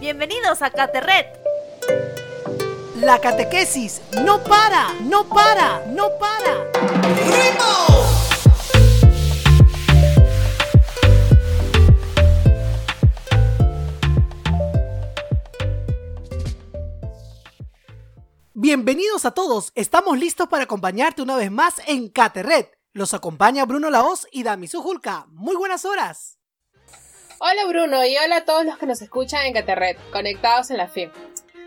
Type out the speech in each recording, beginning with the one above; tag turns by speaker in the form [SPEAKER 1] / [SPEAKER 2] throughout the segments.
[SPEAKER 1] Bienvenidos a Caterret.
[SPEAKER 2] La catequesis no para, no para, no para. Bienvenidos a todos, estamos listos para acompañarte una vez más en Caterret. Los acompaña Bruno Laos y Damisu Julka. Muy buenas horas.
[SPEAKER 3] Hola Bruno y hola a todos los que nos escuchan en Caterret, conectados en la FIM.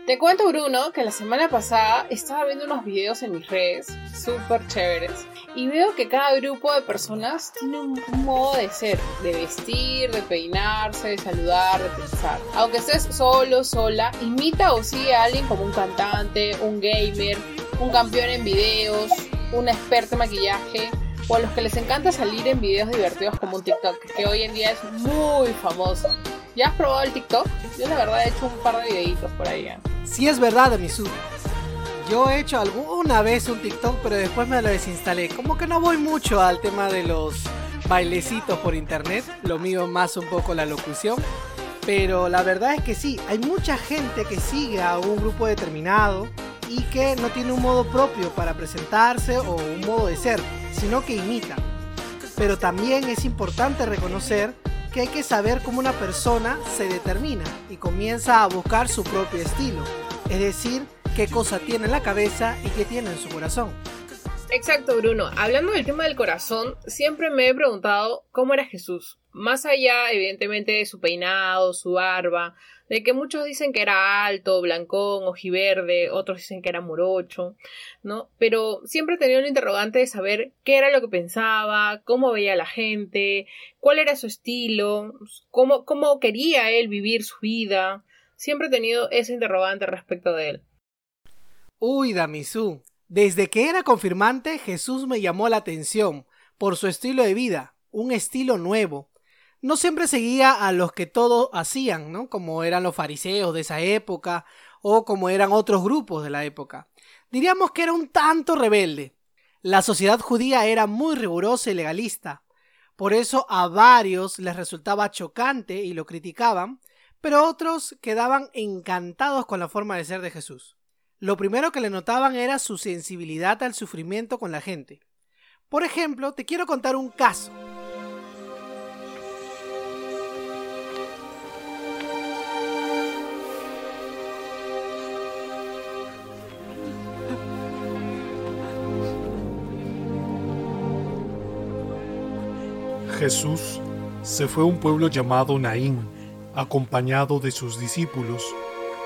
[SPEAKER 3] Te cuento Bruno que la semana pasada estaba viendo unos videos en mis redes súper chéveres y veo que cada grupo de personas tiene un modo de ser, de vestir, de peinarse, de saludar, de pensar. Aunque estés solo, sola, imita o sigue a alguien como un cantante, un gamer, un campeón en videos, un experto en maquillaje o a los que les encanta salir en videos divertidos como un TikTok, que hoy en día es muy famoso. ¿Ya has probado el TikTok? Yo la verdad he hecho un par de videitos por ahí. ¿eh?
[SPEAKER 2] Sí es verdad, Misu. Yo he hecho alguna vez un TikTok, pero después me lo desinstalé. Como que no voy mucho al tema de los bailecitos por internet. Lo mío más un poco la locución. Pero la verdad es que sí, hay mucha gente que sigue a un grupo determinado y que no tiene un modo propio para presentarse o un modo de ser, sino que imita. Pero también es importante reconocer que hay que saber cómo una persona se determina y comienza a buscar su propio estilo, es decir, qué cosa tiene en la cabeza y qué tiene en su corazón.
[SPEAKER 3] Exacto, Bruno. Hablando del tema del corazón, siempre me he preguntado cómo era Jesús. Más allá, evidentemente, de su peinado, su barba, de que muchos dicen que era alto, blancón, ojiverde, otros dicen que era morocho, ¿no? Pero siempre he tenido un interrogante de saber qué era lo que pensaba, cómo veía a la gente, cuál era su estilo, cómo, cómo quería él vivir su vida. Siempre he tenido ese interrogante respecto de él.
[SPEAKER 2] Uy, Damisú, desde que era confirmante, Jesús me llamó la atención por su estilo de vida, un estilo nuevo. No siempre seguía a los que todos hacían, ¿no? Como eran los fariseos de esa época o como eran otros grupos de la época. Diríamos que era un tanto rebelde. La sociedad judía era muy rigurosa y legalista. Por eso a varios les resultaba chocante y lo criticaban, pero otros quedaban encantados con la forma de ser de Jesús. Lo primero que le notaban era su sensibilidad al sufrimiento con la gente. Por ejemplo, te quiero contar un caso.
[SPEAKER 4] Jesús se fue a un pueblo llamado Naín, acompañado de sus discípulos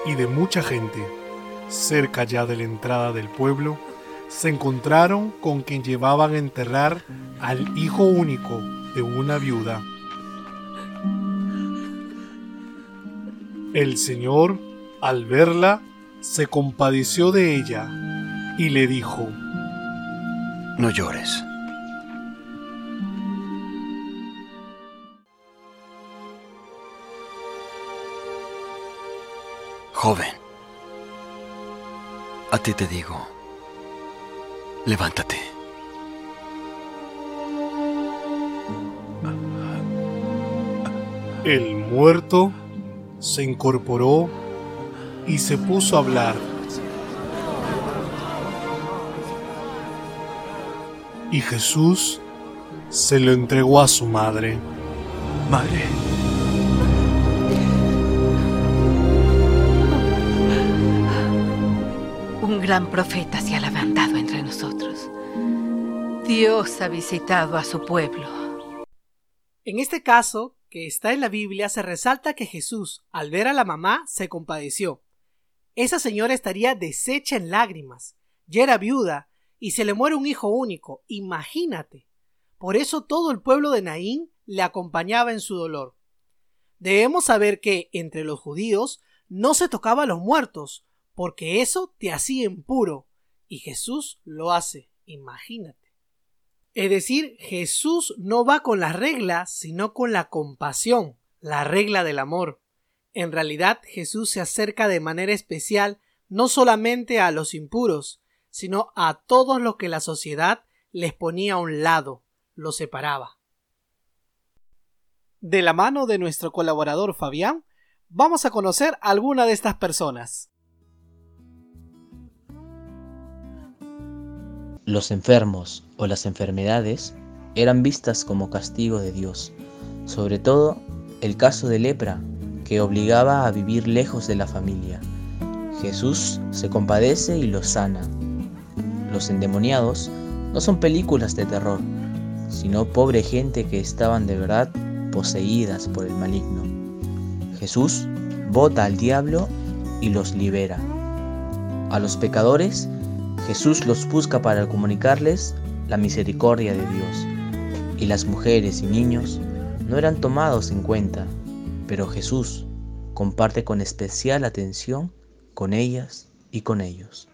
[SPEAKER 4] y de mucha gente. Cerca ya de la entrada del pueblo, se encontraron con quien llevaban a enterrar al hijo único de una viuda. El Señor, al verla, se compadeció de ella y le dijo,
[SPEAKER 5] No llores. Joven, a ti te digo, levántate.
[SPEAKER 4] El muerto se incorporó y se puso a hablar. Y Jesús se lo entregó a su madre.
[SPEAKER 5] Madre.
[SPEAKER 6] Gran profeta se ha levantado entre nosotros. Dios ha visitado a su pueblo.
[SPEAKER 2] En este caso, que está en la Biblia, se resalta que Jesús, al ver a la mamá, se compadeció. Esa señora estaría deshecha en lágrimas, ya era viuda, y se le muere un hijo único, imagínate. Por eso todo el pueblo de Naín le acompañaba en su dolor. Debemos saber que, entre los judíos, no se tocaba a los muertos, porque eso te hacía impuro, y Jesús lo hace, imagínate. Es decir, Jesús no va con las reglas, sino con la compasión, la regla del amor. En realidad, Jesús se acerca de manera especial no solamente a los impuros, sino a todos los que la sociedad les ponía a un lado, los separaba. De la mano de nuestro colaborador Fabián, Vamos a conocer a alguna de estas personas.
[SPEAKER 1] Los enfermos o las enfermedades eran vistas como castigo de Dios, sobre todo el caso de lepra, que obligaba a vivir lejos de la familia. Jesús se compadece y los sana. Los endemoniados no son películas de terror, sino pobre gente que estaban de verdad poseídas por el maligno. Jesús bota al diablo y los libera. A los pecadores, Jesús los busca para comunicarles la misericordia de Dios. Y las mujeres y niños no eran tomados en cuenta, pero Jesús comparte con especial atención con ellas y con ellos.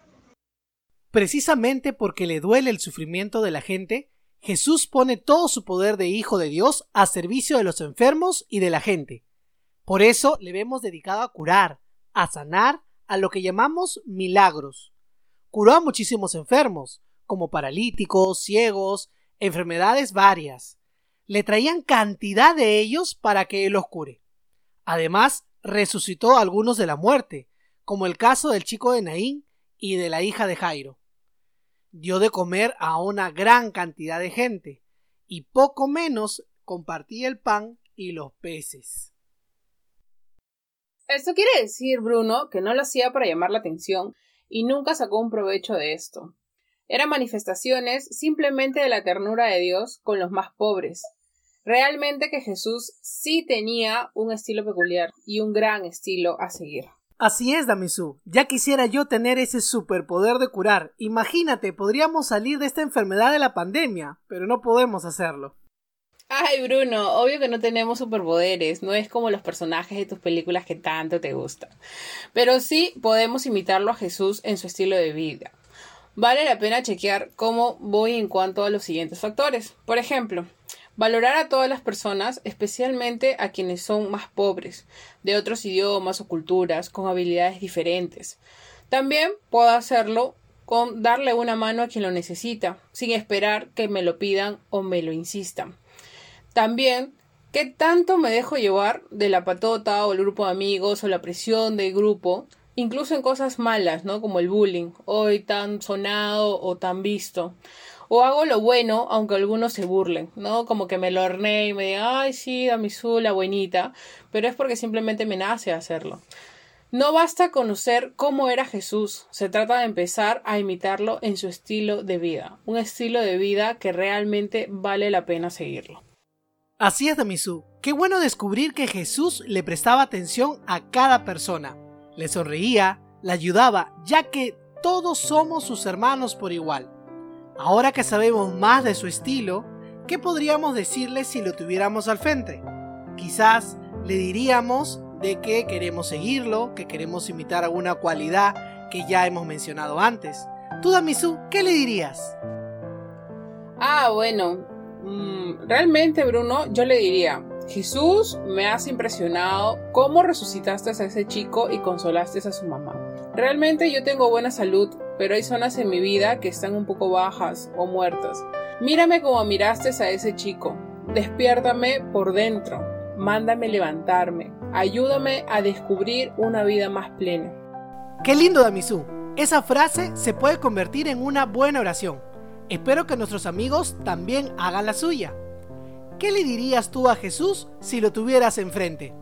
[SPEAKER 2] Precisamente porque le duele el sufrimiento de la gente, Jesús pone todo su poder de Hijo de Dios a servicio de los enfermos y de la gente. Por eso le vemos dedicado a curar, a sanar, a lo que llamamos milagros. Curó a muchísimos enfermos, como paralíticos, ciegos, enfermedades varias. Le traían cantidad de ellos para que él los cure. Además, resucitó a algunos de la muerte, como el caso del chico de Naín y de la hija de Jairo. Dio de comer a una gran cantidad de gente, y poco menos compartía el pan y los peces.
[SPEAKER 3] Esto quiere decir, Bruno, que no lo hacía para llamar la atención y nunca sacó un provecho de esto. Eran manifestaciones simplemente de la ternura de Dios con los más pobres. Realmente que Jesús sí tenía un estilo peculiar y un gran estilo a seguir.
[SPEAKER 2] Así es, Damisu. Ya quisiera yo tener ese superpoder de curar. Imagínate, podríamos salir de esta enfermedad de la pandemia, pero no podemos hacerlo.
[SPEAKER 3] Ay, Bruno, obvio que no tenemos superpoderes, no es como los personajes de tus películas que tanto te gustan. Pero sí podemos imitarlo a Jesús en su estilo de vida. Vale la pena chequear cómo voy en cuanto a los siguientes factores. Por ejemplo, valorar a todas las personas, especialmente a quienes son más pobres, de otros idiomas o culturas, con habilidades diferentes. También puedo hacerlo con darle una mano a quien lo necesita, sin esperar que me lo pidan o me lo insistan. También, ¿qué tanto me dejo llevar de la patota o el grupo de amigos o la presión del grupo? Incluso en cosas malas, ¿no? Como el bullying, hoy tan sonado o tan visto. O hago lo bueno, aunque algunos se burlen, ¿no? Como que me lo horné y me digan, ay, sí, Damisu, la buenita. Pero es porque simplemente me nace hacerlo. No basta conocer cómo era Jesús, se trata de empezar a imitarlo en su estilo de vida, un estilo de vida que realmente vale la pena seguirlo.
[SPEAKER 2] Así es, Damisu. Qué bueno descubrir que Jesús le prestaba atención a cada persona. Le sonreía, le ayudaba, ya que todos somos sus hermanos por igual. Ahora que sabemos más de su estilo, ¿qué podríamos decirle si lo tuviéramos al frente? Quizás le diríamos de que queremos seguirlo, que queremos imitar alguna cualidad que ya hemos mencionado antes. Tú, Damisu, ¿qué le dirías?
[SPEAKER 3] Ah, bueno, realmente, Bruno, yo le diría, Jesús, me has impresionado cómo resucitaste a ese chico y consolaste a su mamá. Realmente yo tengo buena salud, pero hay zonas en mi vida que están un poco bajas o muertas. Mírame como miraste a ese chico. Despiértame por dentro. Mándame levantarme. Ayúdame a descubrir una vida más plena.
[SPEAKER 2] Qué lindo, Damisú. Esa frase se puede convertir en una buena oración. Espero que nuestros amigos también hagan la suya. ¿Qué le dirías tú a Jesús si lo tuvieras enfrente?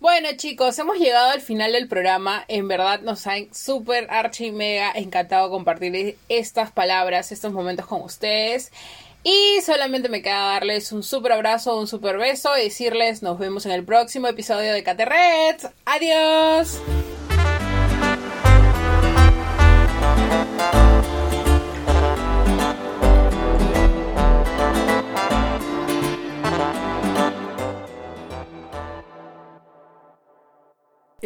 [SPEAKER 3] Bueno chicos, hemos llegado al final del programa. En verdad nos han súper archi mega encantado compartir estas palabras, estos momentos con ustedes. Y solamente me queda darles un súper abrazo, un súper beso y decirles nos vemos en el próximo episodio de Caterret. Adiós.